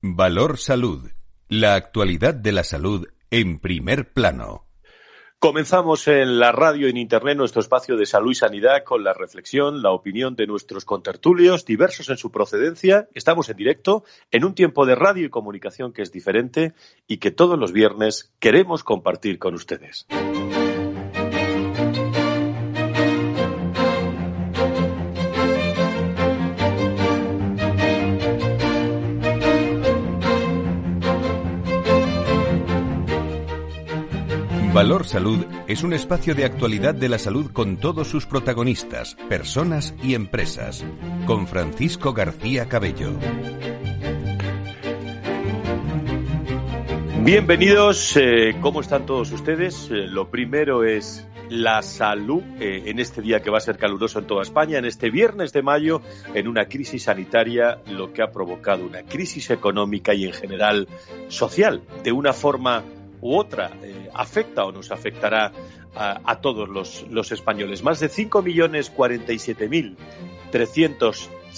Valor Salud. La actualidad de la salud en primer plano. Comenzamos en la radio en Internet nuestro espacio de salud y sanidad con la reflexión, la opinión de nuestros contertulios, diversos en su procedencia. Estamos en directo en un tiempo de radio y comunicación que es diferente y que todos los viernes queremos compartir con ustedes. Valor Salud es un espacio de actualidad de la salud con todos sus protagonistas, personas y empresas. Con Francisco García Cabello. Bienvenidos, eh, ¿cómo están todos ustedes? Eh, lo primero es la salud eh, en este día que va a ser caluroso en toda España, en este viernes de mayo, en una crisis sanitaria, lo que ha provocado una crisis económica y en general social, de una forma u otra eh, afecta o nos afectará a, todos los, los, españoles. Más de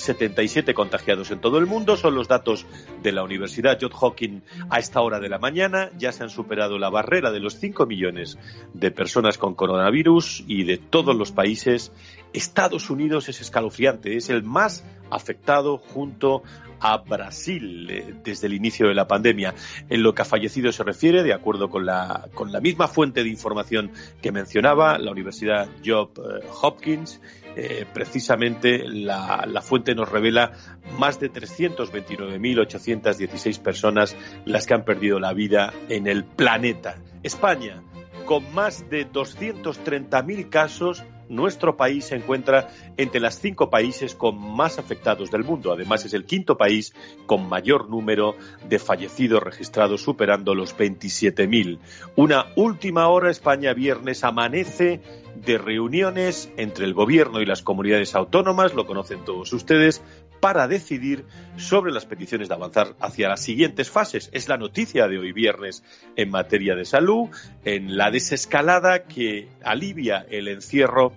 5.047.377 contagiados en todo el mundo son los datos de la Universidad Johns Hopkins a esta hora de la mañana. Ya se han superado la barrera de los 5 millones de personas con coronavirus y de todos los países. Estados Unidos es escalofriante, es el más afectado junto a Brasil eh, desde el inicio de la pandemia. En lo que a fallecidos se refiere, de acuerdo con la, con la misma fuente de información que mencionaba, la Universidad Johns eh, Hopkins, eh, precisamente la, la, fuente nos revela más de 329.816 personas las que han perdido la vida en el planeta. España, con más de 230.000 casos, nuestro país se encuentra entre las cinco países con más afectados del mundo. Además, es el quinto país con mayor número de fallecidos registrados, superando los 27.000. Una última hora, España viernes amanece de reuniones entre el gobierno y las comunidades autónomas, lo conocen todos ustedes, para decidir sobre las peticiones de avanzar hacia las siguientes fases. Es la noticia de hoy viernes en materia de salud, en la desescalada que alivia el encierro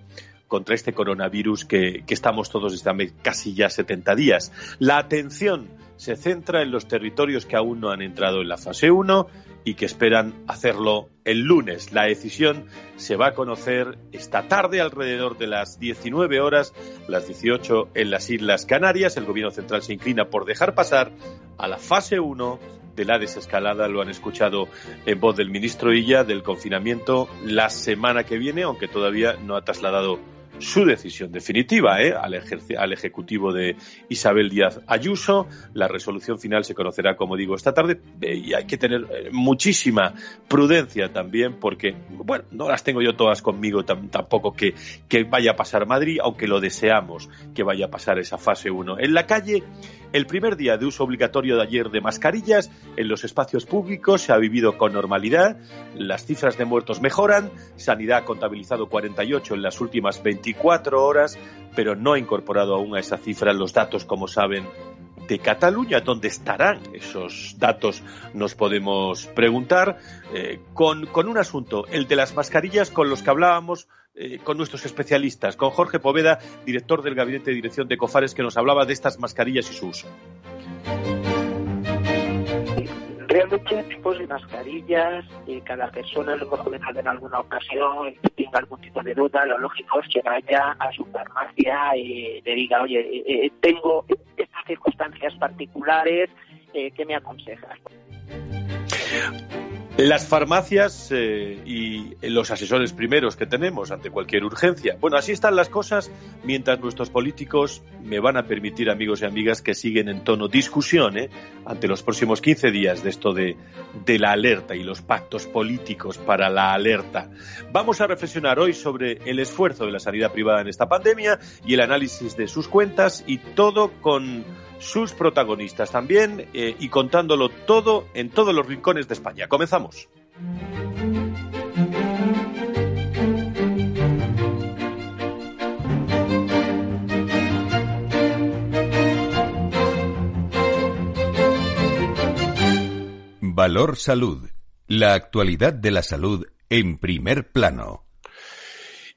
contra este coronavirus que, estamos todos desde casi ya 70 días. La atención se centra en los territorios que aún no han entrado en la fase 1 y que esperan hacerlo el lunes. La decisión se va a conocer esta tarde alrededor de las 19 horas, las 18 en las Islas Canarias. El Gobierno Central se inclina por dejar pasar a la fase 1 de la desescalada. Lo han escuchado en voz del ministro Illa del confinamiento la semana que viene, aunque todavía no ha trasladado su decisión definitiva ¿eh? al, Ejecutivo de Isabel Díaz Ayuso. La resolución final se conocerá, como digo, esta tarde eh, y hay que tener eh, muchísima prudencia también porque, bueno, no las tengo yo todas conmigo tampoco que, que vaya a pasar Madrid, aunque lo deseamos que vaya a pasar esa fase 1. En la calle el primer día de uso obligatorio de ayer de mascarillas en los espacios públicos se ha vivido con normalidad, las cifras de muertos mejoran, Sanidad ha contabilizado 48 en las últimas 24 horas, pero no ha incorporado aún a esa cifra los datos, como saben, de Cataluña. ¿Dónde estarán esos datos? Nos podemos preguntar. Eh, con, con, un asunto, el de las mascarillas con los que hablábamos eh, con nuestros especialistas, con Jorge Poveda, director del Gabinete de Dirección de COFARES, que nos hablaba de estas mascarillas y su uso. Realmente tipos de mascarillas, eh, cada persona lo comentado en alguna ocasión, tenga algún tipo de duda, lo lógico es que vaya a su farmacia y le diga, oye, eh, tengo estas circunstancias particulares, ¿qué me aconsejas? Las farmacias eh, y los asesores primeros que tenemos ante cualquier urgencia. Bueno, así están las cosas mientras nuestros políticos me van a permitir, amigos y amigas, que siguen en tono discusión ¿eh? ante los próximos 15 días de esto de, de la alerta y los pactos políticos para la alerta. Vamos a reflexionar hoy sobre el esfuerzo de la sanidad privada en esta pandemia y el análisis de sus cuentas y todo con sus protagonistas también eh, y contándolo todo en todos los rincones de España. Comenzamos. Valor Salud. La actualidad de la salud en primer plano.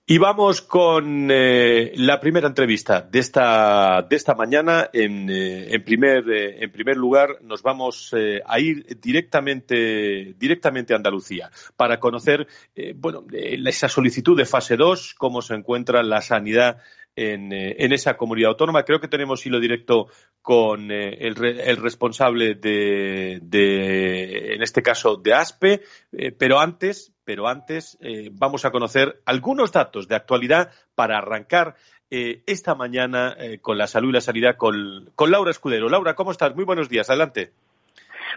Y vamos con eh, la primera entrevista de esta, de esta mañana. En, eh, en, primer, eh, en primer lugar, nos vamos a ir directamente, directamente a Andalucía para conocer bueno, esa solicitud de fase 2, cómo se encuentra la sanidad en, en, esa comunidad autónoma. Creo que tenemos hilo directo con el, el, responsable de, de, en este caso, de ASPE, pero antes, pero antes eh, vamos a conocer algunos datos de actualidad para arrancar eh, esta mañana eh, con la salud y la sanidad con, Laura Escudero. Laura, ¿cómo estás? Muy buenos días, adelante.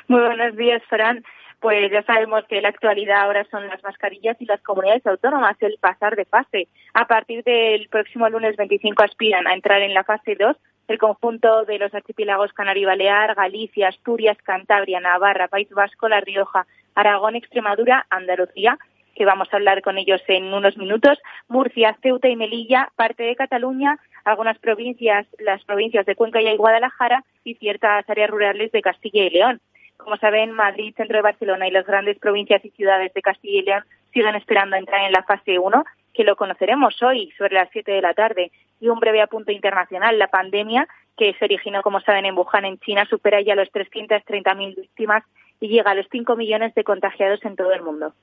Muy buenos días, Fran. Pues ya sabemos que la actualidad ahora son las mascarillas y las comunidades autónomas, el pasar de fase. A partir del próximo lunes 25 aspiran a entrar en la fase 2 el conjunto de los archipiélagos Canario Balear, Galicia, Asturias, Cantabria, Navarra, País Vasco, La Rioja, Aragón, Extremadura, Andalucía, que vamos a hablar con ellos en unos minutos, Murcia, Ceuta y Melilla, parte de Cataluña, algunas provincias, las provincias de Cuenca y Guadalajara y ciertas áreas rurales de Castilla y León. Como saben, Madrid, centro de Barcelona y las grandes provincias y ciudades de Castilla y León siguen esperando entrar en la fase 1, que lo conoceremos hoy sobre las 7 de la tarde. Y un breve apunte internacional, la pandemia que se originó, como saben, en Wuhan, en China, supera ya los 330.000 víctimas y llega a los 5 millones de contagiados en todo el mundo.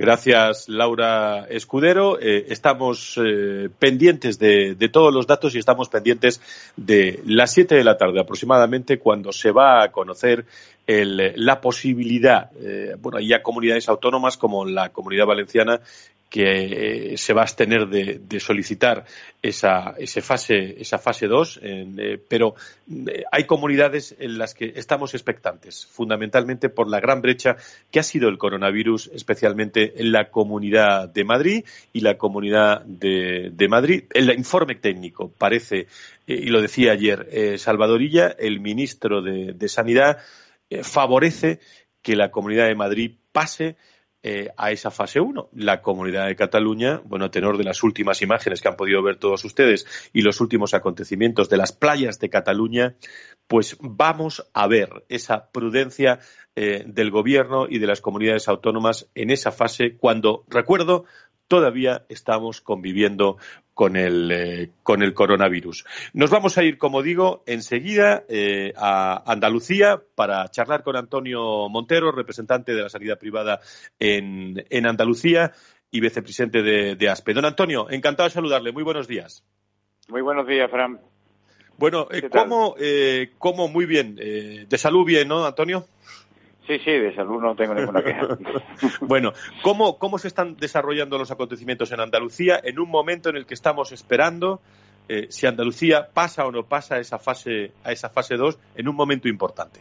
Gracias, Laura Escudero. Eh, estamos eh, pendientes de, todos los datos y estamos pendientes de las 7 de la tarde aproximadamente cuando se va a conocer la posibilidad, eh, bueno, hay ya comunidades autónomas como la Comunidad Valenciana que eh, se va a abstener de, solicitar esa, esa fase esa fase 2, eh, pero eh, hay comunidades en las que estamos expectantes, fundamentalmente por la gran brecha que ha sido el coronavirus, especialmente en la Comunidad de Madrid y la Comunidad de, Madrid. El informe técnico parece, y lo decía ayer Salvadorilla, el ministro de, de Sanidad, favorece que la Comunidad de Madrid pase eh, a esa fase 1. La Comunidad de Cataluña, bueno, a tenor de las últimas imágenes que han podido ver todos ustedes y los últimos acontecimientos de las playas de Cataluña, pues vamos a ver esa prudencia eh, del Gobierno y de las comunidades autónomas en esa fase cuando, recuerdo, todavía estamos conviviendo con el, eh, con el coronavirus. Nos vamos a ir, como digo, enseguida eh, a Andalucía para charlar con Antonio Montero, representante de la sanidad privada en, en Andalucía y vicepresidente de, de, ASPE. Don Antonio, encantado de saludarle. Muy buenos días. Muy buenos días, Fran. Bueno, eh, ¿cómo, ¿cómo, muy bien? de salud bien, ¿no, Antonio? Sí, sí, de salud no tengo ninguna queja. bueno, ¿cómo, ¿cómo se están desarrollando los acontecimientos en Andalucía en un momento en el que estamos esperando eh, si Andalucía pasa o no pasa a esa fase a esa fase 2 en un momento importante?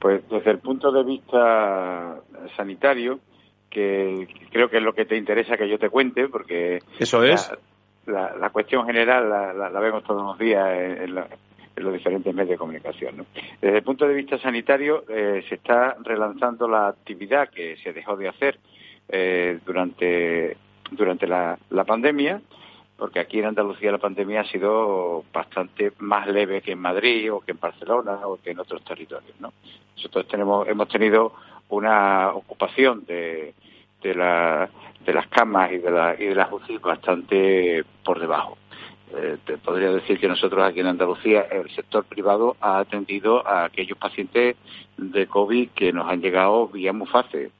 Pues desde el punto de vista sanitario, que creo que es lo que te interesa que yo te cuente, porque eso es la, cuestión general la, vemos todos los días en, la, en los diferentes medios de comunicación. Desde el punto de vista sanitario, eh, se está relanzando la actividad que se dejó de hacer eh, durante, durante la, pandemia, porque aquí en Andalucía la pandemia ha sido bastante más leve que en Madrid o que en Barcelona o que en otros territorios. ¿no? Nosotros tenemos, hemos tenido una ocupación de, de, la, de las camas y de, la, y de las UCI bastante por debajo. Eh, te podría decir que nosotros aquí en Andalucía, el sector privado ha atendido a aquellos pacientes de COVID que nos han llegado vía muy fácil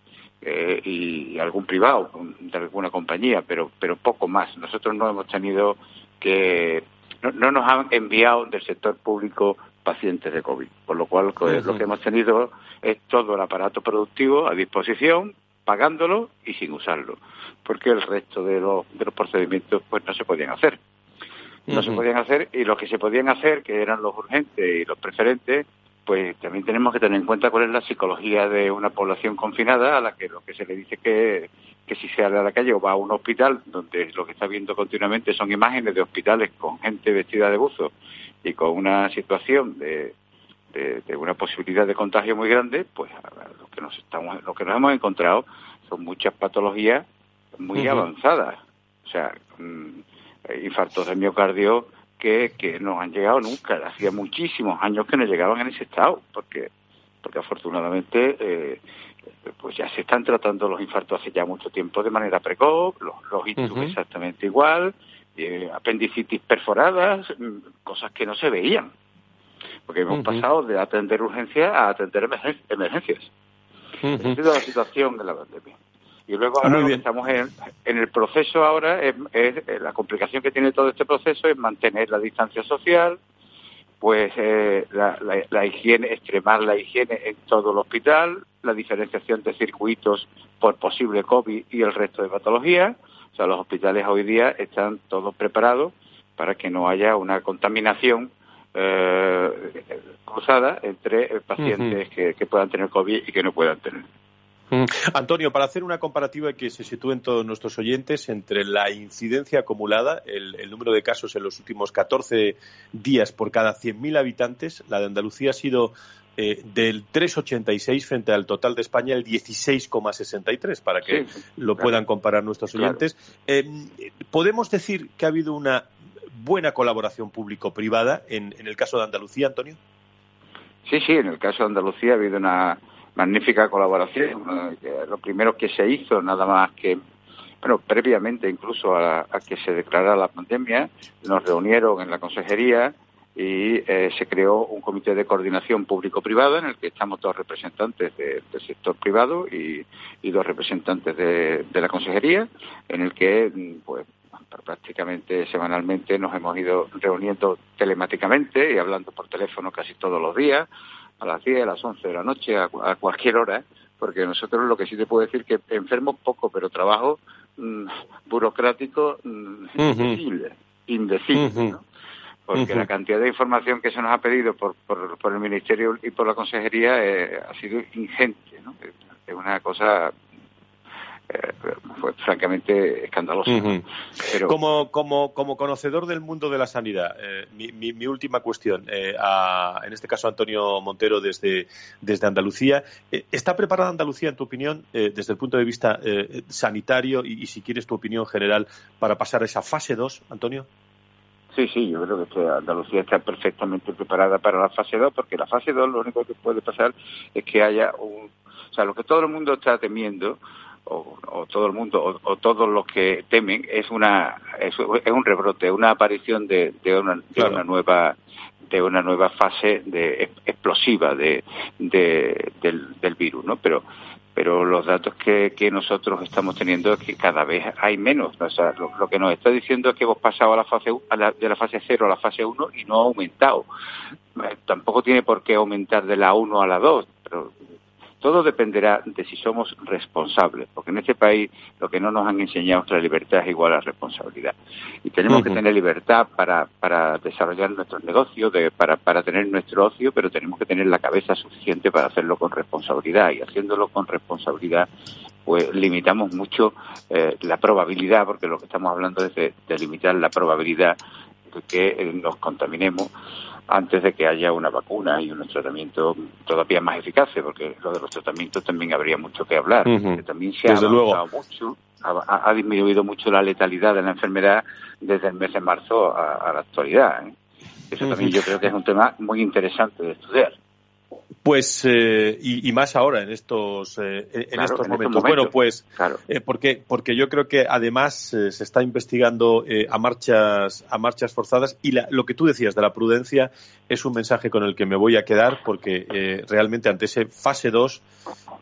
eh, y algún privado de alguna compañía, pero, pero poco más. Nosotros no hemos tenido que. No, nos han enviado del sector público pacientes de COVID, por lo cual pues, lo que hemos tenido es todo el aparato productivo a disposición, pagándolo y sin usarlo, porque el resto de los, de los procedimientos pues no se podían hacer no se podían hacer y los que se podían hacer, que eran los urgentes y los preferentes, pues también tenemos que tener en cuenta cuál es la psicología de una población confinada a la que lo que se le dice que, que si sale a la calle o va a un hospital donde lo que está viendo continuamente son imágenes de hospitales con gente vestida de buzo y con una situación de, de, una posibilidad de contagio muy grande, pues lo que nos estamos, lo que nos hemos encontrado son muchas patologías muy avanzadas. O sea, mm, infartos de miocardio que, que no han llegado nunca. Hacía muchísimos años que no llegaban en ese estado, porque porque afortunadamente eh, pues ya se están tratando los infartos hace ya mucho tiempo de manera precoz, los, los exactamente igual, eh, apendicitis perforadas, mm, cosas que no se veían, porque hemos pasado de atender urgencias a atender emergencias. Uh Esa sido la situación de la pandemia. Y luego ahora lo que estamos en, el proceso ahora es, eh, la complicación que tiene todo este proceso es mantener la distancia social, pues eh, la, la, higiene, extremar la higiene en todo el hospital, la diferenciación de circuitos por posible COVID y el resto de patologías. O sea, los hospitales hoy día están todos preparados para que no haya una contaminación eh, cruzada entre pacientes que puedan tener COVID y que no puedan tener. Mm. Antonio, para hacer una comparativa que se sitúen todos nuestros oyentes entre la incidencia acumulada, el, número de casos en los últimos 14 días por cada 100.000 habitantes, la de Andalucía ha sido eh, del 3,86 frente al total de España el 16,63, para que lo puedan comparar nuestros oyentes. Eh, ¿Podemos decir que ha habido una buena colaboración público-privada en el caso de Andalucía, Antonio? Sí, sí, en el caso de Andalucía ha habido una magnífica colaboración. lo primero que se hizo, nada más que, bueno, previamente incluso a, que se declarara la pandemia, nos reunieron en la consejería y eh, se creó un comité de coordinación público-privada en el que estamos dos representantes del sector privado y, dos representantes de, de, la consejería, en el que, pues, prácticamente semanalmente nos hemos ido reuniendo telemáticamente y hablando por teléfono casi todos los días a las 10, a las 11 de la noche, a, cualquier hora, porque nosotros lo que sí te puedo decir que enfermo poco, pero trabajo mm, burocrático mm, indecible, indecible, ¿no? Porque la cantidad de información que se nos ha pedido por, por, el Ministerio y por la Consejería eh, ha sido ingente, ¿no? Es una cosa fue francamente escandaloso. Pero... Como, como, como conocedor del mundo de la sanidad, eh, mi, mi, última cuestión, eh, en este caso Antonio Montero desde, desde Andalucía, ¿está preparada Andalucía, en tu opinión, desde el punto de vista sanitario y, si quieres tu opinión general, para pasar a esa fase 2, Antonio? Sí, sí, yo creo que Andalucía está perfectamente preparada para la fase 2, porque la fase 2 lo único que puede pasar es que haya un... O sea, lo que todo el mundo está temiendo o, todo el mundo o, todos los que temen es una es, un rebrote una aparición de, de, una, de una nueva de una nueva fase de explosiva de, del, del virus no pero pero los datos que, que nosotros estamos teniendo es que cada vez hay menos. O sea, lo, que nos está diciendo es que hemos pasado a la fase de la fase 0 a la fase 1 y no ha aumentado. Eh, tampoco tiene por qué aumentar de la 1 a la 2, pero todo dependerá de si somos responsables, porque en este país lo que no nos han enseñado es que la libertad es igual a responsabilidad. Y tenemos que tener libertad para, para desarrollar nuestros negocios, de, para, para tener nuestro ocio, pero tenemos que tener la cabeza suficiente para hacerlo con responsabilidad. Y haciéndolo con responsabilidad, pues limitamos mucho eh, la probabilidad, porque lo que estamos hablando es de, limitar la probabilidad de que eh, nos contaminemos antes de que haya una vacuna y un tratamiento todavía más eficaz, porque lo de los tratamientos también habría mucho que hablar. También se ha avanzado mucho, ha, disminuido mucho la letalidad de la enfermedad desde el mes de marzo a, la actualidad. ¿eh? Eso también yo creo que es un tema muy interesante de estudiar. Pues, eh, y, más ahora, en estos, eh, en, estos, momentos. Bueno, pues, eh, porque, porque yo creo que además se está investigando a, marchas, a marchas forzadas y lo que tú decías de la prudencia es un mensaje con el que me voy a quedar porque realmente ante ese fase 2,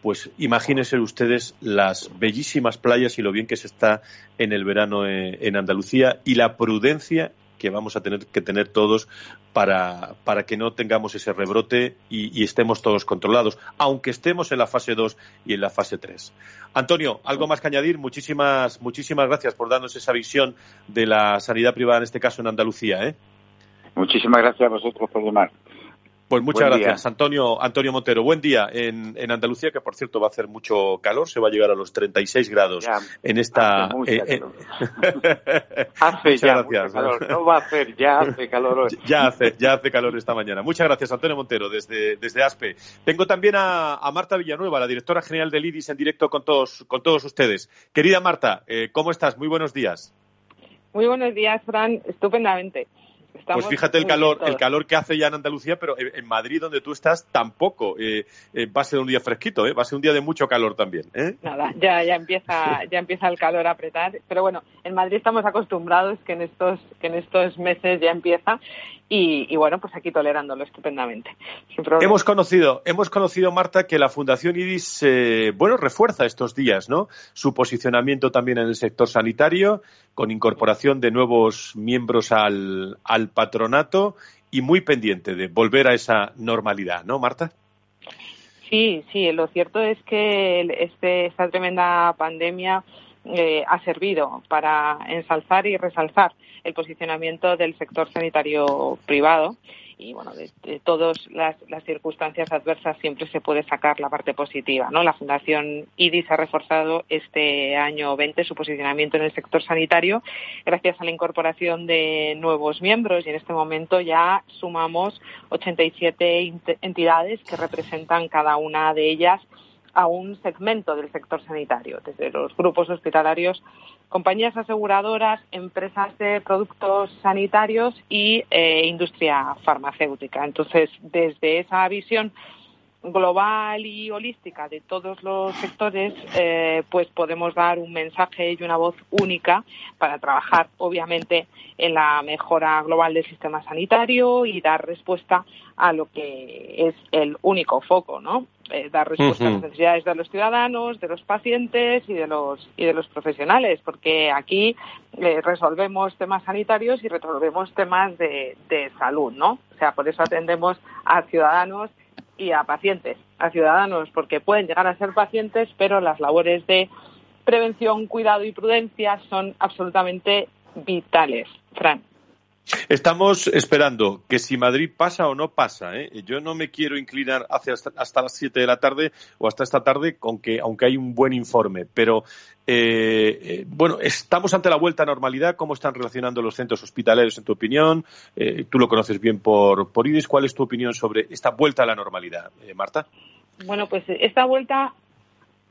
pues imagínense ustedes las bellísimas playas y lo bien que se está en el verano en Andalucía y la prudencia que vamos a tener que tener todos para, para que no tengamos ese rebrote y, estemos todos controlados, aunque estemos en la fase 2 y en la fase 3. Antonio, algo más que añadir. Muchísimas, muchísimas gracias por darnos esa visión de la sanidad privada, en este caso en Andalucía. ¿eh? Muchísimas gracias a vosotros por llamar. Pues muchas gracias, Antonio, Antonio Montero. Buen día en, en, Andalucía, que por cierto va a hacer mucho calor, se va a llegar a los 36 grados en esta. Hace, eh, eh, hace ya calor, no va a hacer, ya hace calor hoy. Ya hace, ya hace calor esta mañana. Muchas gracias, Antonio Montero, desde, desde ASPE. Tengo también a, a, Marta Villanueva, la directora general del IDIS, en directo con todos, con todos ustedes. Querida Marta, eh, ¿cómo estás? Muy buenos días. Muy buenos días, Fran. Estupendamente. Pues fíjate el calor, el calor que hace ya en Andalucía, pero en Madrid, donde tú estás, tampoco eh, eh, va a ser un día fresquito, ¿eh? va a ser un día de mucho calor también. ¿eh? Nada, ya, ya empieza, ya empieza el calor a apretar, pero bueno, en Madrid estamos acostumbrados que en estos, que en estos meses ya empieza y, bueno, pues aquí tolerándolo estupendamente. hemos conocido, hemos conocido, Marta, que la Fundación IRIS, eh, bueno, refuerza estos días, ¿no? Su posicionamiento también en el sector sanitario, con incorporación de nuevos miembros al, al patronato y muy pendiente de volver a esa normalidad, ¿no, Marta? Sí, sí, lo cierto es que este, esta tremenda pandemia eh, ha servido para ensalzar y resalzar el posicionamiento del sector sanitario privado y bueno, de, todas las, circunstancias adversas siempre se puede sacar la parte positiva, ¿no? La Fundación IDIS ha reforzado este año 20 su posicionamiento en el sector sanitario gracias a la incorporación de nuevos miembros y en este momento ya sumamos 87 entidades que representan cada una de ellas a un segmento del sector sanitario, desde los grupos hospitalarios, compañías aseguradoras, empresas de productos sanitarios y eh, industria farmacéutica. Entonces, desde esa visión global y holística de todos los sectores, eh, pues podemos dar un mensaje y una voz única para trabajar, obviamente, en la mejora global del sistema sanitario y dar respuesta a lo que es el único foco, ¿no? Eh, dar respuesta a las necesidades de los ciudadanos, de los pacientes y de los y de los profesionales, porque aquí eh, resolvemos temas sanitarios y resolvemos temas de, de salud, ¿no? O sea, por eso atendemos a ciudadanos y a pacientes, a ciudadanos, porque pueden llegar a ser pacientes, pero las labores de prevención, cuidado y prudencia son absolutamente vitales. Fran. Estamos esperando que si Madrid pasa o no pasa. ¿eh? Yo no me quiero inclinar hacia hasta, las 7 de la tarde o hasta esta tarde, con que, aunque hay un buen informe. Pero, eh, eh, bueno, estamos ante la vuelta a normalidad. ¿Cómo están relacionando los centros hospitalarios, en tu opinión? tú lo conoces bien por, por. ¿Cuál es tu opinión sobre esta vuelta a la normalidad, Marta? Bueno, pues esta vuelta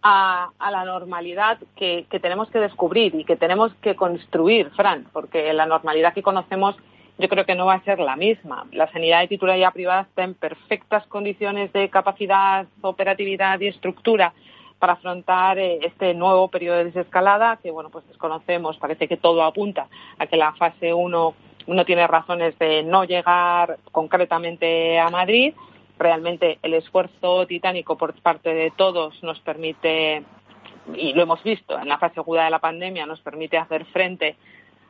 a, la normalidad que, tenemos que descubrir y que tenemos que construir, Fran, porque la normalidad que conocemos yo creo que no va a ser la misma. La sanidad de titularidad privada está en perfectas condiciones de capacidad, operatividad y estructura para afrontar eh, este nuevo periodo de desescalada que, bueno, pues desconocemos. Parece que todo apunta a que la fase 1 no tiene razones de no llegar concretamente a Madrid realmente el esfuerzo titánico por parte de todos nos permite, y lo hemos visto en la fase aguda de la pandemia, nos permite hacer frente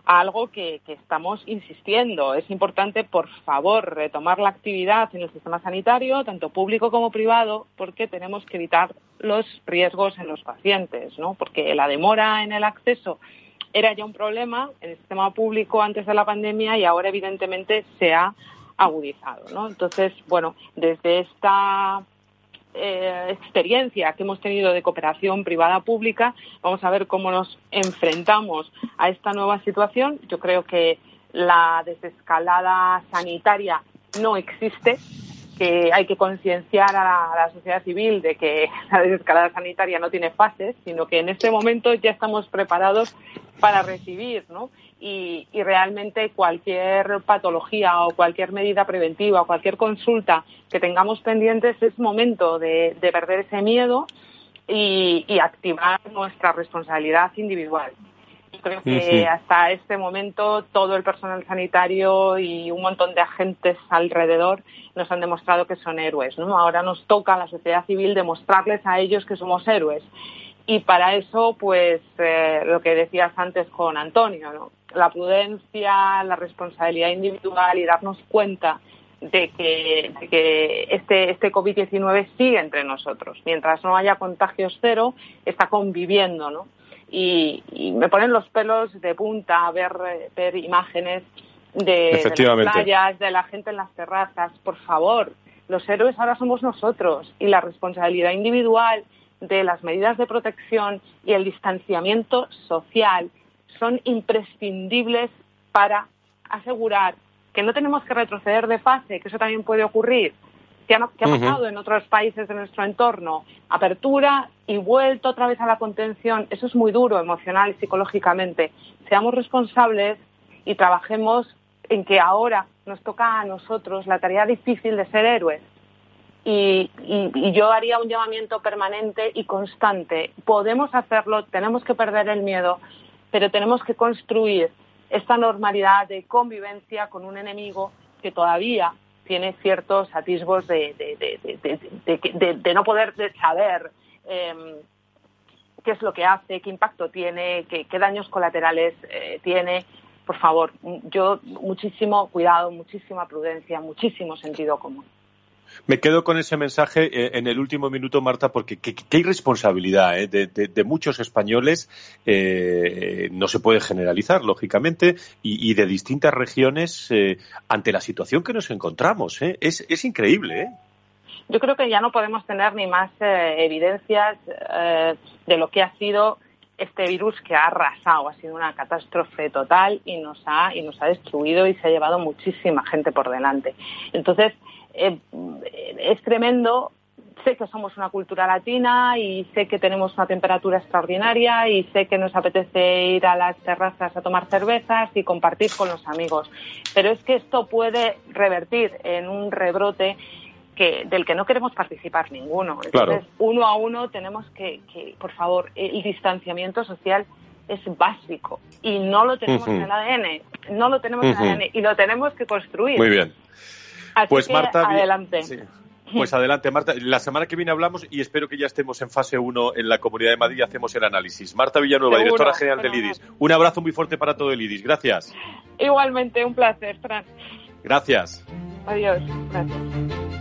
a algo que, estamos insistiendo. Es importante, por favor, retomar la actividad en el sistema sanitario, tanto público como privado, porque tenemos que evitar los riesgos en los pacientes, ¿no? Porque la demora en el acceso era ya un problema en el sistema público antes de la pandemia y ahora evidentemente se ha agudizado. ¿no? Entonces, bueno, desde esta eh, experiencia que hemos tenido de cooperación privada-pública, vamos a ver cómo nos enfrentamos a esta nueva situación. Yo creo que la desescalada sanitaria no existe, que hay que concienciar a, la sociedad civil de que la desescalada sanitaria no tiene fases, sino que en este momento ya estamos preparados para recibir, ¿no? Y, realmente cualquier patología o cualquier medida preventiva o cualquier consulta que tengamos pendientes es momento de, perder ese miedo y, activar nuestra responsabilidad individual. creo que hasta este momento todo el personal sanitario y un montón de agentes alrededor nos han demostrado que son héroes. ¿no? Ahora nos toca a la sociedad civil demostrarles a ellos que somos héroes. Y para eso, pues, eh, lo que decías antes con Antonio, ¿no? la prudencia, la responsabilidad individual y darnos cuenta de que, este, este COVID-19 sigue entre nosotros. Mientras no haya contagios cero, está conviviendo, ¿no? Y, me ponen los pelos de punta a ver, ver imágenes de, de, las playas, de la gente en las terrazas. Por favor, los héroes ahora somos nosotros y la responsabilidad individual de las medidas de protección y el distanciamiento social son imprescindibles para asegurar que no tenemos que retroceder de fase, que eso también puede ocurrir, que ha, pasado en otros países de nuestro entorno, apertura y vuelto otra vez a la contención, eso es muy duro emocional y psicológicamente. Seamos responsables y trabajemos en que ahora nos toca a nosotros la tarea difícil de ser héroes. Y, y, yo haría un llamamiento permanente y constante. Podemos hacerlo, tenemos que perder el miedo, pero tenemos que construir esta normalidad de convivencia con un enemigo que todavía tiene ciertos atisbos de, no poder saber em, qué es lo que hace, qué impacto tiene, qué, daños colaterales eh, tiene. Por favor, yo muchísimo cuidado, muchísima prudencia, muchísimo sentido común. Me quedo con ese mensaje eh, en el último minuto, Marta, porque qué, irresponsabilidad eh, de, muchos españoles eh, no se puede generalizar, lógicamente, y, de distintas regiones ante la situación que nos encontramos. Es, es, increíble. Yo creo que ya no podemos tener ni más evidencias de lo que ha sido este virus que ha arrasado, ha sido una catástrofe total y nos ha y nos ha destruido y se ha llevado muchísima gente por delante. Entonces, eh, es tremendo. Sé que somos una cultura latina y sé que tenemos una temperatura extraordinaria y sé que nos apetece ir a las terrazas a tomar cervezas y compartir con los amigos. Pero es que esto puede revertir en un rebrote que, del que no queremos participar ninguno. Entonces, uno a uno tenemos que, por favor, el distanciamiento social es básico y no lo tenemos en el ADN, no lo tenemos en el ADN y lo tenemos que construir. Muy bien pues Marta, adelante. Pues adelante, Marta. La semana que viene hablamos y espero que ya estemos en fase 1 en la Comunidad de Madrid y hacemos el análisis. Marta Villanueva, directora general del IDIS. Un abrazo muy fuerte para todo el IDIS. Gracias. Igualmente, un placer, Fran. Gracias. Adiós. Gracias.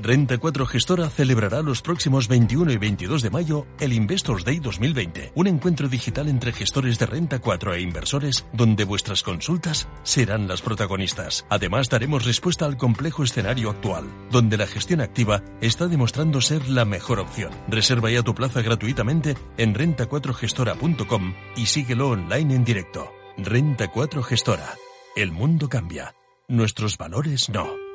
Renta 4 Gestora celebrará los próximos 21 y 22 de mayo el Investors Day 2020, un encuentro digital entre gestores de Renta 4 e inversores donde vuestras consultas serán las protagonistas. Además, daremos respuesta al complejo escenario actual, donde la gestión activa está demostrando ser la mejor opción. Reserva ya tu plaza gratuitamente en renta4gestora.com y síguelo online en directo. Renta 4 Gestora. El mundo cambia. Nuestros valores no.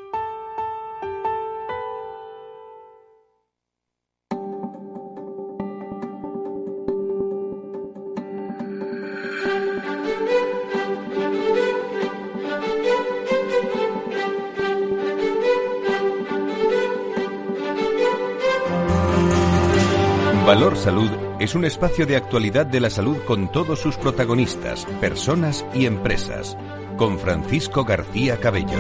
Valor Salud es un espacio de actualidad de la salud con todos sus protagonistas, personas y empresas, con Francisco García Cabello.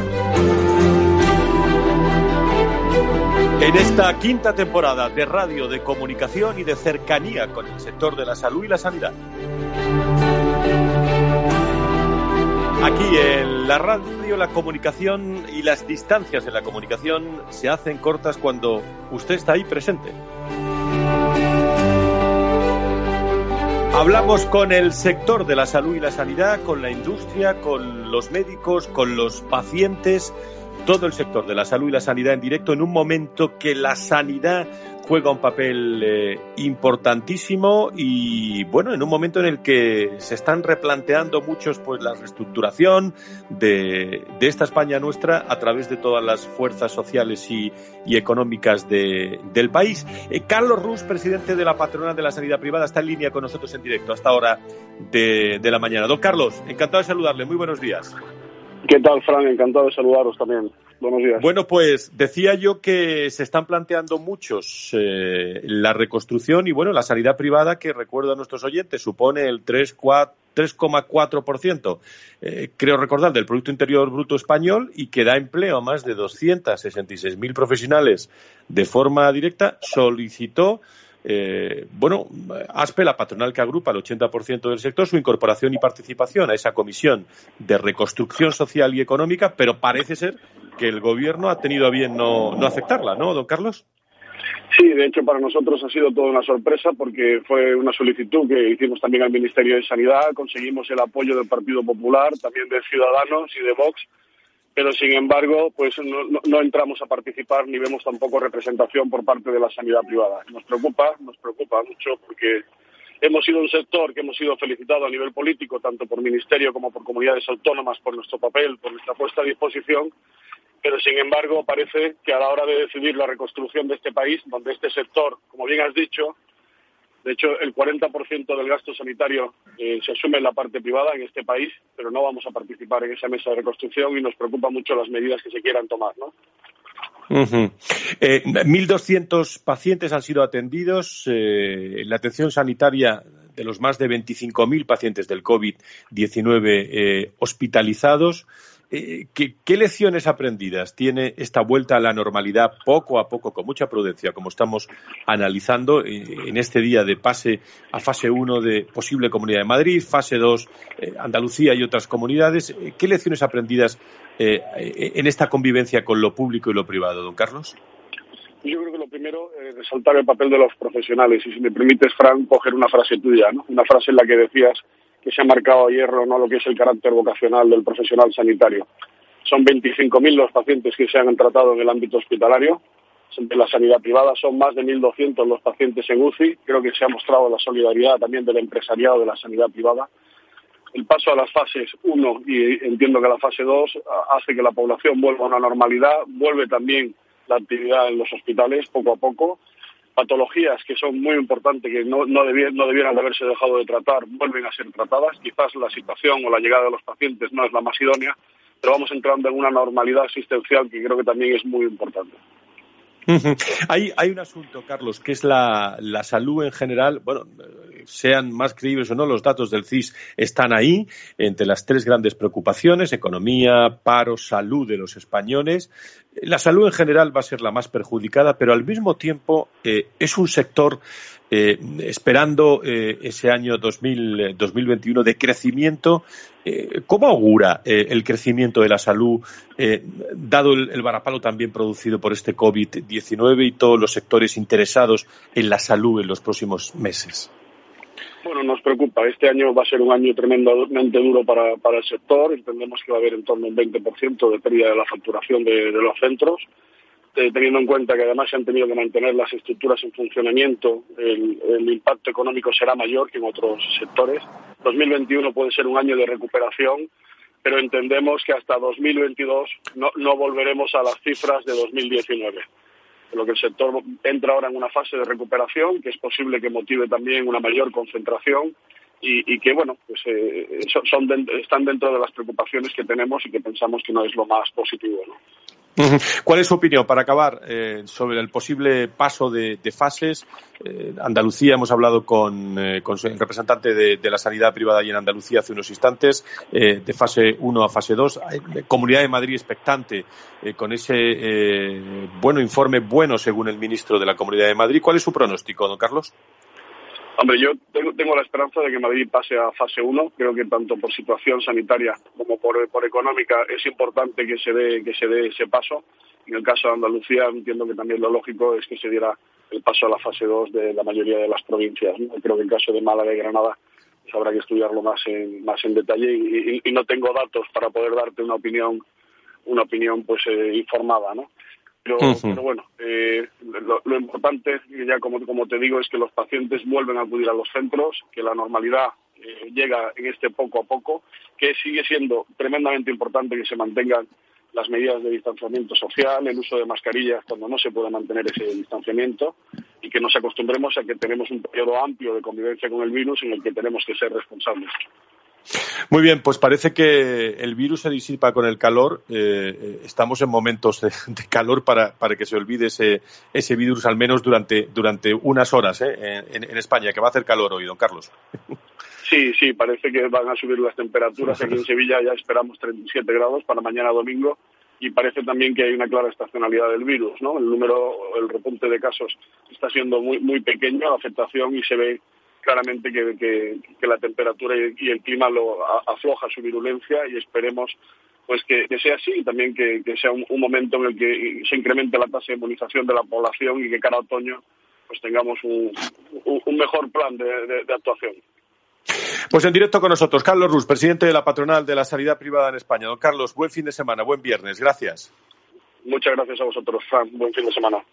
En esta quinta temporada de radio, de comunicación y de cercanía con el sector de la salud y la sanidad. Aquí en la radio, la comunicación y las distancias en la comunicación se hacen cortas cuando usted está ahí presente. Hablamos con el sector de la salud y la sanidad, con la industria, con los médicos, con los pacientes, todo el sector de la salud y la sanidad en directo en un momento que la sanidad juega un papel eh, importantísimo y bueno, en un momento en el que se están replanteando muchos pues la reestructuración de, de esta España nuestra a través de todas las fuerzas sociales y, y económicas de, del país. Eh, Carlos Rus, presidente de la Patronal de la Sanidad Privada, está en línea con nosotros en directo hasta ahora de, de la mañana. Don Carlos, encantado de saludarle. Muy buenos días. ¿Qué tal, Fran? Encantado de saludaros también. Buenos días. Bueno, pues decía yo que se están planteando muchos eh, la reconstrucción y, bueno, la sanidad privada, que recuerdo a nuestros oyentes, supone el 3,4%, eh, creo recordar, del Producto Interior Bruto Español y que da empleo a más de 266.000 profesionales de forma directa, solicitó eh, bueno, ASPE, la patronal que agrupa el 80% del sector, su incorporación y participación a esa comisión de reconstrucción social y económica, pero parece ser que el gobierno ha tenido a bien no, no aceptarla, ¿no, don Carlos? Sí, de hecho para nosotros ha sido toda una sorpresa porque fue una solicitud que hicimos también al Ministerio de Sanidad, conseguimos el apoyo del Partido Popular, también de Ciudadanos y de Vox, pero sin embargo pues no, entramos a participar ni vemos tampoco representación por parte de la sanidad privada. Nos preocupa, nos preocupa mucho porque hemos sido un sector que hemos sido felicitado a nivel político, tanto por Ministerio como por comunidades autónomas, por nuestro papel, por nuestra puesta a disposición, pero sin embargo parece que a la hora de decidir la reconstrucción de este país, donde este sector, como bien has dicho, de hecho el 40% del gasto sanitario eh, se asume en la parte privada en este país, pero no vamos a participar en esa mesa de reconstrucción y nos preocupa mucho las medidas que se quieran tomar, ¿no? 1.200 eh, pacientes han sido atendidos. Eh, la atención sanitaria de los más de 25.000 pacientes del COVID-19 hospitalizados. Eh, ¿qué, lecciones aprendidas tiene esta vuelta a la normalidad poco a poco, con mucha prudencia, como estamos analizando eh, en este día de pase a fase 1 de posible Comunidad de Madrid, fase 2 eh, Andalucía y otras comunidades? ¿Qué lecciones aprendidas en esta convivencia con lo público y lo privado, don Carlos? Yo creo que lo primero es resaltar el papel de los profesionales y si me permites, Fran, coger una frase tuya, ¿no? una frase en la que decías que se ha marcado a hierro no lo que es el carácter vocacional del profesional sanitario. Son 25.000 los pacientes que se han tratado en el ámbito hospitalario de la sanidad privada, son más de 1.200 los pacientes en UCI. Creo que se ha mostrado la solidaridad también del empresariado de la sanidad privada. El paso a las fases 1 y entiendo que la fase 2 hace que la población vuelva a una normalidad, vuelve también la actividad en los hospitales poco a poco patologías que son muy importantes, que no, no, debieran, no debieran haberse dejado de tratar, vuelven a ser tratadas. Quizás la situación o la llegada de los pacientes no es la más idónea, pero vamos entrando en una normalidad asistencial que creo que también es muy importante. hay, hay un asunto, Carlos, que es la, la salud en general. Bueno, sean más creíbles o no, los datos del CIS están ahí, entre las tres grandes preocupaciones, economía, paro, salud de los españoles. La salud en general va a ser la más perjudicada, pero al mismo tiempo eh, es un sector eh, esperando eh, ese año 2021 de crecimiento. ¿Cómo augura el crecimiento de la salud, dado el, el, varapalo también producido por este COVID-19 y todos los sectores interesados en la salud en los próximos meses? Bueno, nos preocupa. Este año va a ser un año tremendamente duro para, el sector. Entendemos que va a haber en torno a un 20% de pérdida de la facturación de, los centros. Eh, teniendo en cuenta que además se han tenido que mantener las estructuras en funcionamiento, el, el, impacto económico será mayor que en otros sectores. 2021 puede ser un año de recuperación, pero entendemos que hasta 2022 no, no volveremos a las cifras de 2019 lo que el sector entra ahora en una fase de recuperación que es posible que motive también una mayor concentración y, que, bueno, pues eh, son, están dentro de las preocupaciones que tenemos y que pensamos que no es lo más positivo. ¿no? ¿Cuál es su opinión, para acabar, eh, sobre el posible paso de, fases? Eh, Andalucía, hemos hablado con, eh, el representante de, la sanidad privada allí en Andalucía hace unos instantes, de fase 1 a fase 2. Comunidad de Madrid expectante con ese bueno informe, bueno según el ministro de la Comunidad de Madrid. ¿Cuál es su pronóstico, don Carlos? Hombre, yo tengo, la esperanza de que Madrid pase a fase 1. Creo que tanto por situación sanitaria como por, económica es importante que se dé ese paso. En el caso de Andalucía entiendo que también lo lógico es que se diera el paso a la fase 2 de la mayoría de las provincias. Creo que en el caso de Málaga y Granada pues habrá que estudiarlo más en, más en detalle y, no tengo datos para poder darte una opinión una opinión pues eh, informada, ¿no? Pero, bueno, eh, lo, importante, ya como, como te digo, es que los pacientes vuelven a acudir a los centros, que la normalidad eh, llega en este poco a poco, que sigue siendo tremendamente importante que se mantengan las medidas de distanciamiento social, el uso de mascarillas cuando no se puede mantener ese distanciamiento y que nos acostumbremos a que tenemos un periodo amplio de convivencia con el virus en el que tenemos que ser responsables. Muy bien, pues parece que el virus se disipa con el calor. Eh, eh, estamos en momentos de, calor para, que se olvide ese, ese virus, al menos durante, durante unas horas ¿eh? en, España, que va a hacer calor hoy, don Carlos. Sí, sí, parece que van a subir las temperaturas. Aquí en Sevilla ya esperamos 37 grados para mañana domingo y parece también que hay una clara estacionalidad del virus, ¿no? El número, el repunte de casos está siendo muy muy pequeño, la afectación y se ve claramente que, la temperatura y el clima lo afloja su virulencia y esperemos pues que, sea así y también que, sea un, momento en el que se incremente la tasa de inmunización de la población y que cada otoño pues tengamos un, mejor plan de, actuación. Pues en directo con nosotros, Carlos Rus, presidente de la patronal de la sanidad privada en España. Don Carlos, buen fin de semana, buen viernes. Gracias. Muchas gracias a vosotros, Fran. Buen fin de semana.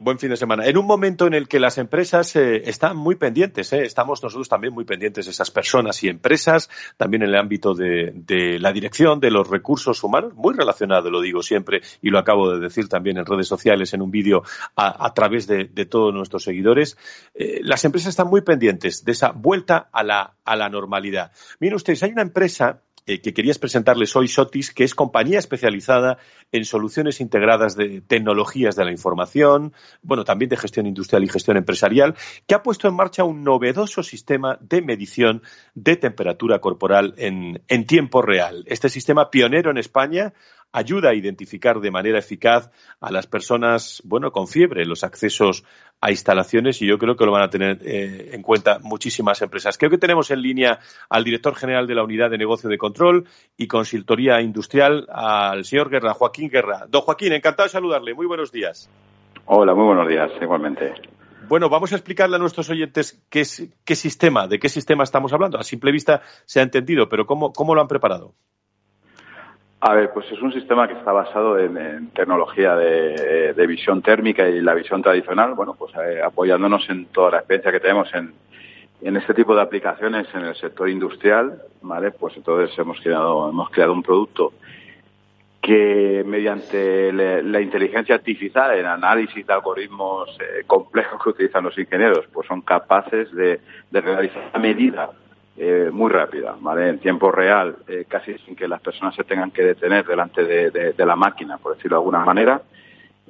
Buen fin de semana. En un momento en el que las empresas eh, están muy pendientes, eh, estamos nosotros también muy pendientes de esas personas y empresas, también en el ámbito de, la dirección de los recursos humanos, muy relacionado, lo digo siempre, y lo acabo de decir también en redes sociales, en un vídeo a, través de, todos nuestros seguidores. Eh, las empresas están muy pendientes de esa vuelta a la, a la normalidad. Miren ustedes, hay una empresa eh, que querías presentarles hoy, Sotis, que es compañía especializada en soluciones integradas de tecnologías de la información, bueno, también de gestión industrial y gestión empresarial, que ha puesto en marcha un novedoso sistema de medición de temperatura corporal en, en tiempo real. Este sistema pionero en España ayuda a identificar de manera eficaz a las personas, bueno, con fiebre, los accesos a instalaciones y yo creo que lo van a tener eh, en cuenta muchísimas empresas. Creo que tenemos en línea al director general de la Unidad de Negocio de Control y Consultoría Industrial, al señor Guerra, Joaquín Guerra. Don Joaquín, encantado de saludarle. Muy buenos días. Hola, muy buenos días, igualmente. Bueno, vamos a explicarle a nuestros oyentes qué, qué sistema, de qué sistema estamos hablando. A simple vista se ha entendido, pero ¿cómo, cómo lo han preparado? A ver, pues es un sistema que está basado en, tecnología de, visión térmica y la visión tradicional, bueno, pues eh, apoyándonos en toda la experiencia que tenemos en, este tipo de aplicaciones en el sector industrial, ¿vale? Pues entonces hemos creado, hemos creado un producto que mediante la inteligencia artificial, en análisis de algoritmos eh, complejos que utilizan los ingenieros, pues son capaces de, realizar a medida eh, muy rápida, ¿vale? En tiempo real, eh, casi sin que las personas se tengan que detener delante de, la máquina, por decirlo de alguna manera,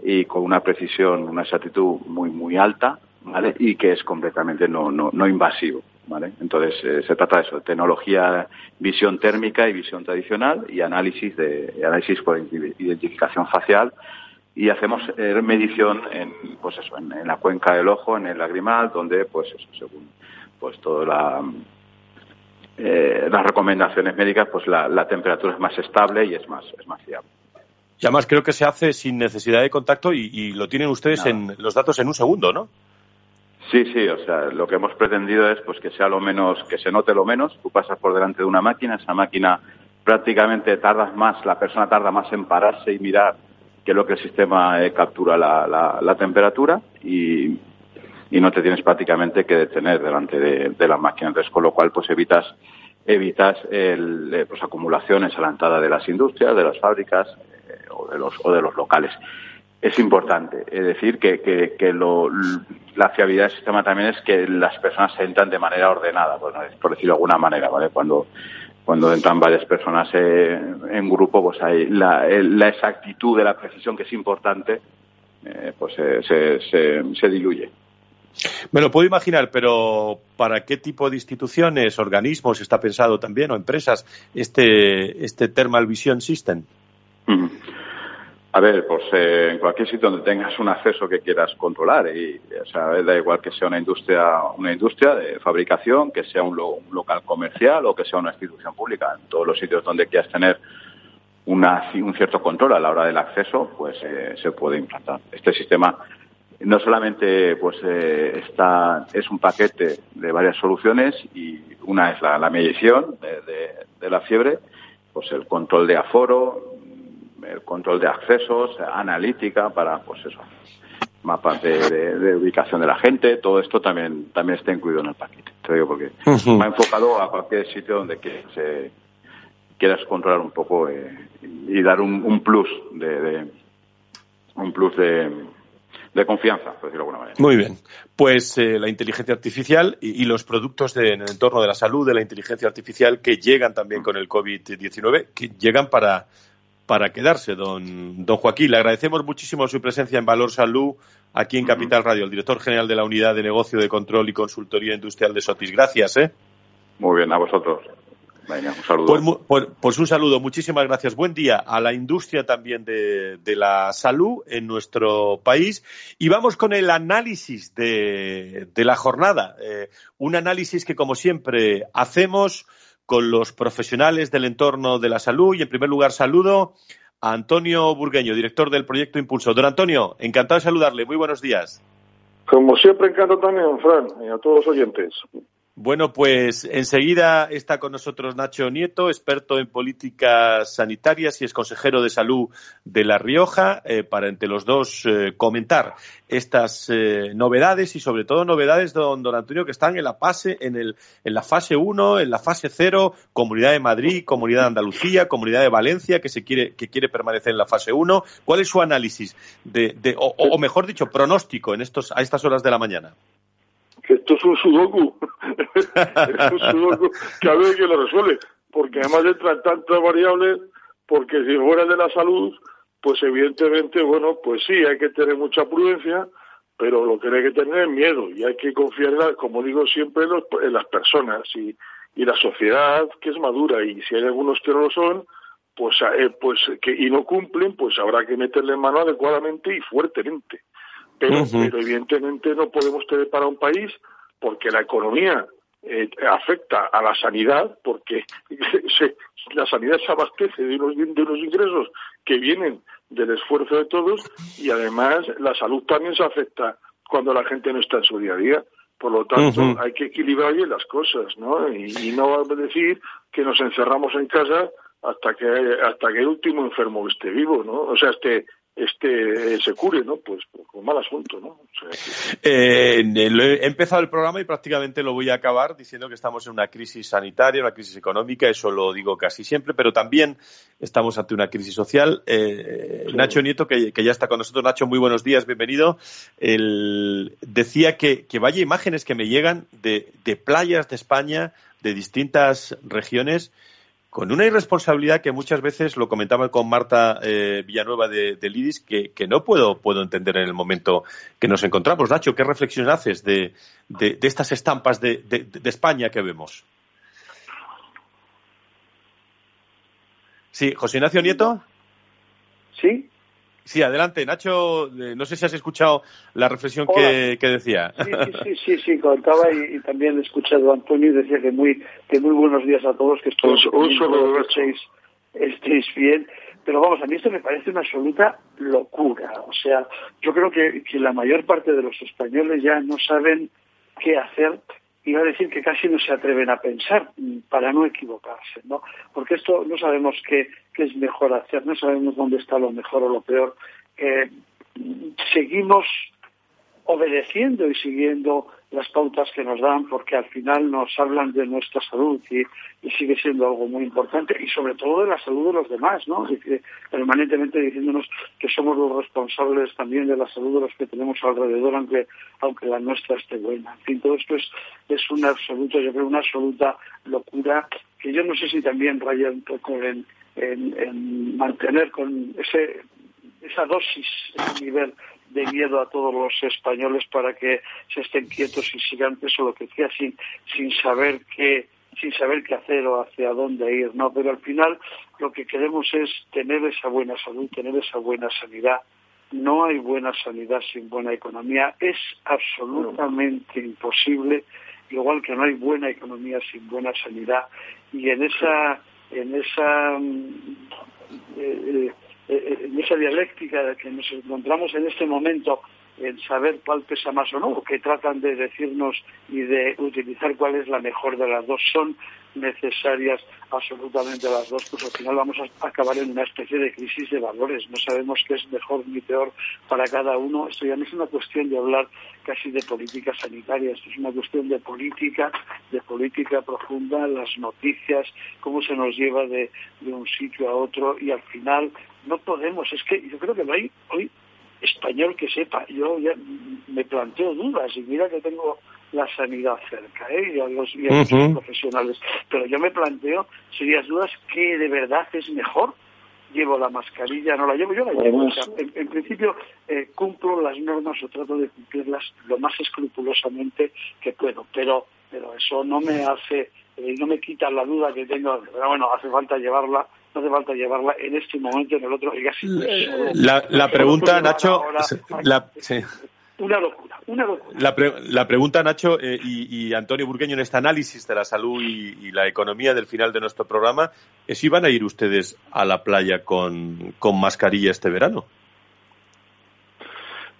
y con una precisión, una exactitud muy, muy alta, ¿vale? Y que es completamente no, no, no invasivo, ¿vale? Entonces, eh, se trata de eso, tecnología, visión térmica y visión tradicional y análisis de, análisis por identificación facial y hacemos medición en, pues eso, en, la cuenca del ojo, en el lagrimal, donde, pues eso, según pues toda la eh, las recomendaciones médicas, pues la, temperatura es más estable y es más, es más fiable. Y además creo que se hace sin necesidad de contacto y, lo tienen ustedes en los datos en un segundo, ¿no? Sí, sí, o sea, lo que hemos pretendido es pues que sea lo menos, que se note lo menos. Tú pasas por delante de una máquina, esa máquina prácticamente tardas más, la persona tarda más en pararse y mirar que lo que el sistema eh, captura la, la, temperatura y, y no te tienes prácticamente que detener delante de, la máquina. Entonces, con lo cual, pues evitas evitas el, eh, pues, acumulaciones a la entrada de las industrias, de las fábricas eh, o, de los, o de los locales. Es importante es decir que, que, lo, la fiabilidad del sistema también es que las personas entran de manera ordenada, por, por decirlo de alguna manera, ¿vale? Cuando, cuando entran varias personas eh, en grupo, pues hay la, la, exactitud de la precisión, que es importante, pues se, se, se diluye. Me lo puedo imaginar, pero ¿para qué tipo de instituciones, organismos está pensado también o empresas este, este Thermal Vision System? A ver, pues eh, en cualquier sitio donde tengas un acceso que quieras controlar, y, o sea, da igual que sea una industria, una industria de fabricación, que sea un, local comercial o que sea una institución pública, en todos los sitios donde quieras tener una, un cierto control a la hora del acceso, pues eh, se puede implantar. Este sistema no solamente pues eh, está, es un paquete de varias soluciones y una es la, medición de, la fiebre, pues el control de aforo, el control de accesos, analítica para pues eso, mapas de, ubicación de la gente, todo esto también también está incluido en el paquete. Te digo porque me ha enfocado a cualquier sitio donde quieras, eh, quieras controlar un poco eh, y dar un, un plus de un plus de de confianza, por decirlo de alguna manera. Muy bien. Pues eh, la inteligencia artificial y, los productos en el entorno de la salud de la inteligencia artificial que llegan también con el COVID-19, que llegan para, para quedarse, don, don Joaquín. Le agradecemos muchísimo su presencia en Valor Salud aquí en Capital Radio, el director general de la Unidad de Negocio de Control y Consultoría Industrial de Sotis. Gracias. ¿eh? Muy bien, a vosotros. Venga, un saludo. Pues, pues, pues, un saludo, muchísimas gracias. Buen día a la industria también de, la salud en nuestro país. Y vamos con el análisis de, la jornada. Eh, un análisis que, como siempre, hacemos con los profesionales del entorno de la salud. Y, en primer lugar, saludo a Antonio Burgueño, director del proyecto Impulso. Don Antonio, encantado de saludarle. Muy buenos días. Como siempre, encantado también, Fran, y a todos los oyentes. Bueno, pues enseguida está con nosotros Nacho Nieto, experto en políticas sanitarias y es consejero de salud de La Rioja, eh, para entre los dos eh, comentar estas eh, novedades y sobre todo novedades, don, Antonio, que están en la fase, en, el, en la fase 1, en la fase 0, Comunidad de Madrid, Comunidad de Andalucía, Comunidad de Valencia, que se quiere, que quiere permanecer en la fase 1. ¿Cuál es su análisis de, de o, o, mejor dicho, pronóstico en estos, a estas horas de la mañana? Esto es un sudoku, que a ver que lo resuelve, porque además entran tantas variables, porque si fuera de la salud, pues evidentemente, bueno, pues sí, hay que tener mucha prudencia, pero lo que hay que tener es miedo y hay que confiar, como digo siempre, en, las personas y, y la sociedad que es madura y si hay algunos que no lo son, pues, eh, pues que y no cumplen, pues habrá que meterle mano adecuadamente y fuertemente. Pero, evidentemente no podemos tener para un país porque la economía eh, afecta a la sanidad, porque la sanidad se abastece de unos, de unos ingresos que vienen del esfuerzo de todos y además la salud también se afecta cuando la gente no está en su día a día. Por lo tanto, hay que equilibrar bien las cosas, ¿no? Y, y no decir que nos encerramos en casa hasta que hasta que el último enfermo esté vivo, ¿no? O sea, esté este se cure, ¿no? Pues, pues con mal asunto, ¿no? Eh, he empezado el programa y prácticamente lo voy a acabar diciendo que estamos en una crisis sanitaria, una crisis económica, eso lo digo casi siempre, pero también estamos ante una crisis social. Eh, Nacho Nieto, que, ya está con nosotros. Nacho, muy buenos días, bienvenido. decía que, vaya imágenes que me llegan de, de playas de España, de distintas regiones, con una irresponsabilidad que muchas veces lo comentaba con Marta eh, Villanueva de, de Lidis, que, no puedo, puedo entender en el momento que nos encontramos. Nacho, ¿qué reflexión haces de, de, estas estampas de, España que vemos? Sí, José Ignacio Nieto. Sí. Sí, adelante, Nacho. Eh, no sé si has escuchado la reflexión que, decía. Sí, sí, sí, sí, contaba y, también he escuchado a Antonio y decía que muy, que muy buenos días a todos, que estéis, estéis bien. Pero vamos, a mí esto me parece una absoluta locura. O sea, yo creo que, que la mayor parte de los españoles ya no saben qué hacer iba a decir que casi no se atreven a pensar para no equivocarse, ¿no? Porque esto no sabemos qué, qué es mejor hacer, no sabemos dónde está lo mejor o lo peor. Eh, seguimos obedeciendo y siguiendo las pautas que nos dan porque al final nos hablan de nuestra salud y, sigue siendo algo muy importante y sobre todo de la salud de los demás, ¿no? permanentemente diciéndonos que somos los responsables también de la salud de los que tenemos alrededor aunque aunque la nuestra esté buena. En fin, todo esto es, es una absoluta, yo creo, una absoluta locura que yo no sé si también raya un poco en, en mantener con ese esa dosis, ese nivel de miedo a todos los españoles para que se estén quietos y sigan eso lo que decía sin sin saber qué sin saber qué hacer o hacia dónde ir no pero al final lo que queremos es tener esa buena salud tener esa buena sanidad. No hay buena sanidad sin buena economía. Es absolutamente imposible igual que no hay buena economía sin buena sanidad. Y en esa en esa mm, eh, eh, en esa dialéctica que nos encontramos en este momento en saber cuál pesa más o no, que tratan de decirnos y de utilizar cuál es la mejor de las dos. Son necesarias absolutamente las dos, pues al final vamos a acabar en una especie de crisis de valores. No sabemos qué es mejor ni peor para cada uno. Esto ya no es una cuestión de hablar casi de política sanitaria, esto es una cuestión de política, de política profunda, las noticias, cómo se nos lleva de, de un sitio a otro y al final no podemos, es que yo creo que no hay hoy español que sepa, yo ya me planteo dudas y mira que tengo la sanidad cerca ¿eh? y a los, profesionales, pero yo me planteo serias dudas que de verdad es mejor llevo la mascarilla, no la llevo, yo la llevo. en, principio eh, cumplo las normas o trato de cumplirlas lo más escrupulosamente que puedo, pero, pero eso no me hace eh, no me quita la duda que tengo, pero bueno, hace falta llevarla, no hace falta llevarla en este momento, en el otro, y casi la, la pregunta, Nacho, la, sí. Una locura, una locura. La, la pregunta, Nacho, eh, y, Antonio Burgueño, en este análisis de la salud y, la economía del final de nuestro programa, es si van a ir ustedes a la playa con, con mascarilla este verano.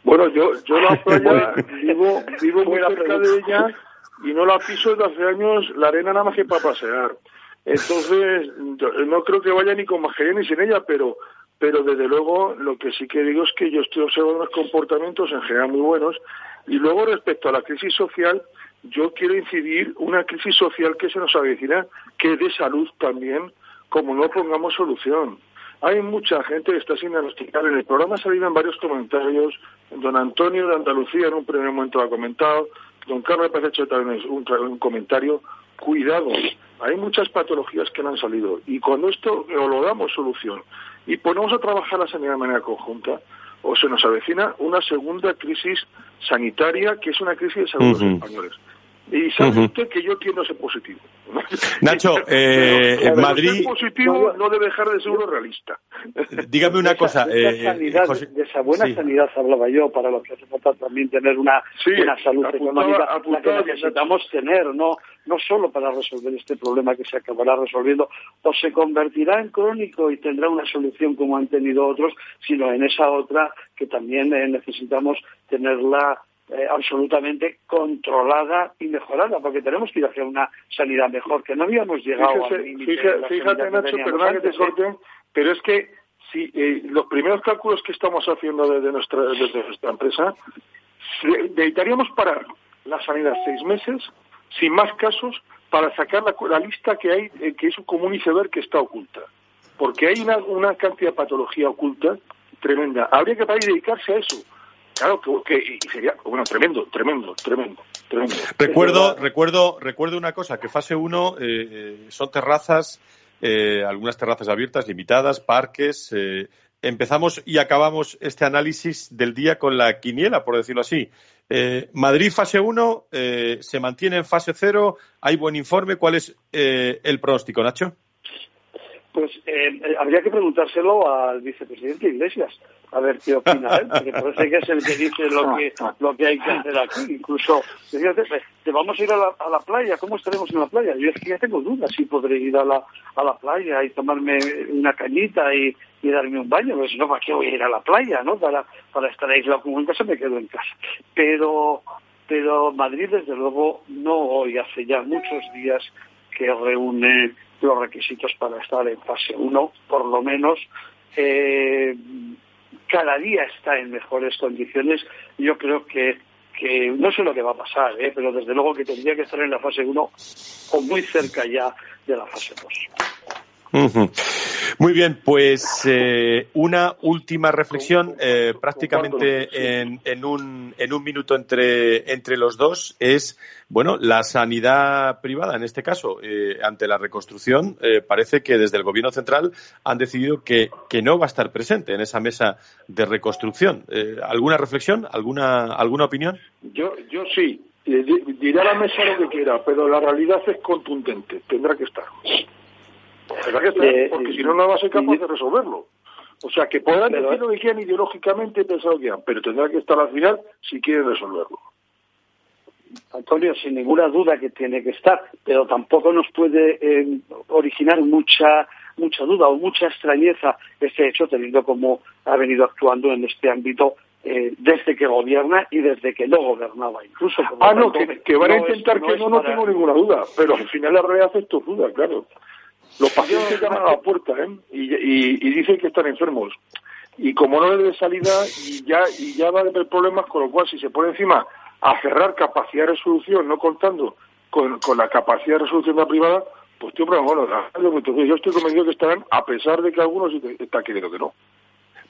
Bueno, yo, yo la playa vivo, vivo muy cerca de ella y no la piso desde hace años la arena nada más que para pasear. Entonces, no creo que vaya ni con mascarilla ni sin ella, pero pero desde luego lo que sí que digo es que yo estoy observando unos comportamientos en general muy buenos. Y luego respecto a la crisis social yo quiero incidir una crisis social que se nos avecina que de salud también como no pongamos solución. Hay mucha gente que está sin diagnosticar. En el programa en varios comentarios don Antonio de Andalucía en un primer momento ha comentado don Carlos parece también un, un comentario cuidado hay muchas patologías que no han salido y cuando esto lo damos solución y ponemos a trabajar la sanidad de manera conjunta, o se nos avecina una segunda crisis sanitaria que es una crisis de salud de los españoles. Y sabe usted que yo quiero ser positivo. Nacho, eh, en Madrid. Ser positivo no debe dejar de ser uno realista. Dígame una cosa. De esa, eh, de esa buena sanidad hablaba yo, para lo que hace falta también tener una, una salud económica, la que necesitamos tener, no no solo para resolver este problema que se acabará resolviendo o se convertirá en crónico y tendrá una solución como han tenido otros, sino en esa otra que también eh, necesitamos tenerla eh, absolutamente controlada y mejorada, porque tenemos que ir hacia una sanidad mejor, que no habíamos llegado a fíjate, fíjate Nacho, perdona que te corte, pero es que si eh, los primeros cálculos que estamos haciendo desde nuestra, desde nuestra empresa, necesitaríamos parar la sanidad seis meses sin más casos, para sacar la, lista que hay, eh, que es un común iceberg que está oculta. Porque hay una, una cantidad de patología oculta tremenda. Habría que para dedicarse a eso. Claro que, sería, bueno, tremendo, tremendo, tremendo, tremendo. Recuerdo, recuerdo, recuerdo una cosa, que fase 1 eh, eh, son terrazas, algunas terrazas abiertas, limitadas, parques, empezamos y acabamos este análisis del día con la quiniela, por decirlo así. Eh, Madrid fase 1, eh, se mantiene en fase 0, hay buen informe. ¿Cuál es eh, el pronóstico, Nacho? Pues habría que preguntárselo al vicepresidente Iglesias, a ver qué opina él, porque parece que es el que dice lo que, lo que hay que hacer aquí. Incluso, fíjate, te vamos a ir a la, a la playa, ¿cómo estaremos en la playa? Yo es que ya tengo dudas si podré ir a la, a la playa y tomarme una cañita y, y darme un baño, porque si no, ¿para qué voy a ir a la playa, no? Para, para estar aislado como en casa, me quedo en casa. Pero, pero Madrid, desde luego, no hoy, hace ya muchos días que reúne los requisitos para estar en fase 1, por lo menos. Eh, cada día está en mejores condiciones. Yo creo que, que no sé lo que va a pasar, ¿eh? pero desde luego que tendría que estar en la fase 1 o muy cerca ya de la fase 2. Muy bien, pues eh, una última reflexión, eh, prácticamente en, en, un, en un minuto entre, entre los dos, es, bueno, la sanidad privada, en este caso, eh, ante la reconstrucción, parece que desde el Gobierno central han decidido que, que, no va a estar presente en esa mesa de reconstrucción. ¿Alguna reflexión? ¿Alguna, alguna opinión? Yo, yo sí. Dirá la mesa lo que quiera, pero la realidad es contundente. Tendrá que estar. Porque si no, no va a ser capaz de resolverlo. O sea, que podrán decir lo que quieran ideológicamente, pensar lo que quieran, pero tendrá que estar al final si quieren resolverlo. Antonio, sin ninguna duda que tiene que estar, pero tampoco nos puede eh, originar mucha mucha duda o mucha extrañeza este hecho, teniendo como ha venido actuando en este ámbito eh, desde que gobierna y desde que no gobernaba incluso. Ah, no, que, van a intentar que no, no tengo ninguna duda, pero al final la realidad es tu duda, claro. Los pacientes llaman a la puerta ¿eh? y, dicen que están enfermos. Y como no le dé salida, y ya, y ya va a haber problemas, con lo cual si se pone encima a cerrar capacidad de resolución, no contando con, la capacidad de resolución de la privada, pues tío, pero bueno, yo estoy convencido que estarán, a pesar de que algunos están queriendo que no.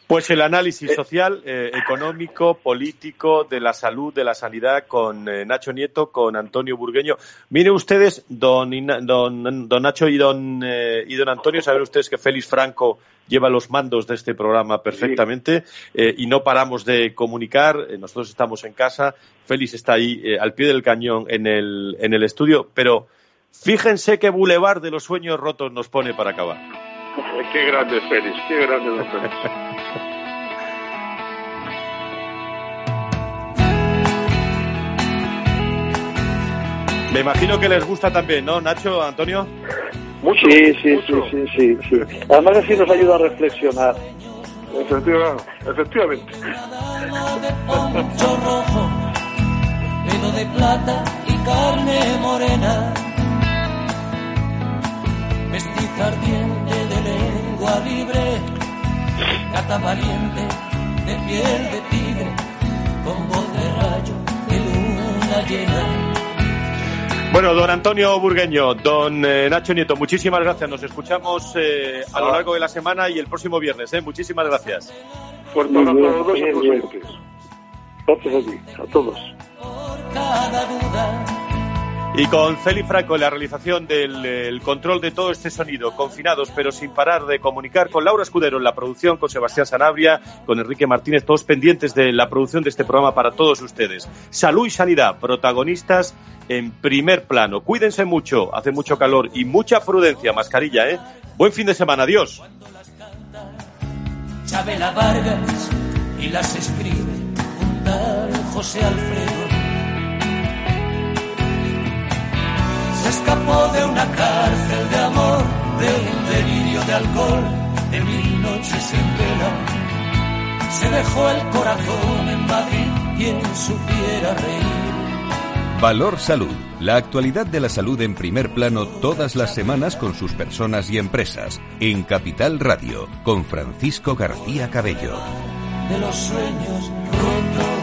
Pues el análisis social, eh, económico, político, de la salud, de la sanidad, con eh, Nacho Nieto, con Antonio Burgueño. Miren ustedes, don, don, don Nacho y don, eh, y don Antonio, saben ustedes que Félix Franco lleva los mandos de este programa perfectamente y no paramos de comunicar. nosotros estamos en casa, Félix está ahí al pie del cañón en el, en el estudio, pero Fíjense qué bulevar de los sueños rotos nos pone para acabar. Qué grande Félix, qué grande Félix. Me imagino que les gusta también, ¿no, Nacho, Antonio? Mucho, sí, sí, sí, sí, sí, sí. Además así nos ayuda a reflexionar. Efectivamente. efectivamente. rojo, pelo de plata y carne morena. Mestiza ardiente libre, gata valiente de piel de tigre, con voz de rayo de luna llena. Bueno, don Antonio Burgueño, don eh, Nacho Nieto, muchísimas gracias. Nos escuchamos eh, a lo largo de la semana y el próximo viernes. ¿eh? Muchísimas gracias. Fuerte abrazo a todos a ti, a todos. Y con Celi Franco en la realización del control de todo este sonido, confinados pero sin parar de comunicar, con Laura Escudero en la producción, con Sebastián Sanabria, con Enrique Martínez, todos pendientes de la producción de este programa para todos ustedes. Salud y sanidad, protagonistas en primer plano. Cuídense mucho, hace mucho calor y mucha prudencia, mascarilla, ¿eh? Buen fin de semana, adiós. Chabela Vargas y las escribe un José Alfredo. Se escapó de una cárcel de amor, de un delirio de alcohol, de mil noches en vela. Se dejó el corazón en Madrid, quien supiera reír Valor Salud. La actualidad de la salud en primer plano todas las semanas con sus personas y empresas. En Capital Radio, con Francisco García Cabello. De los sueños rotos.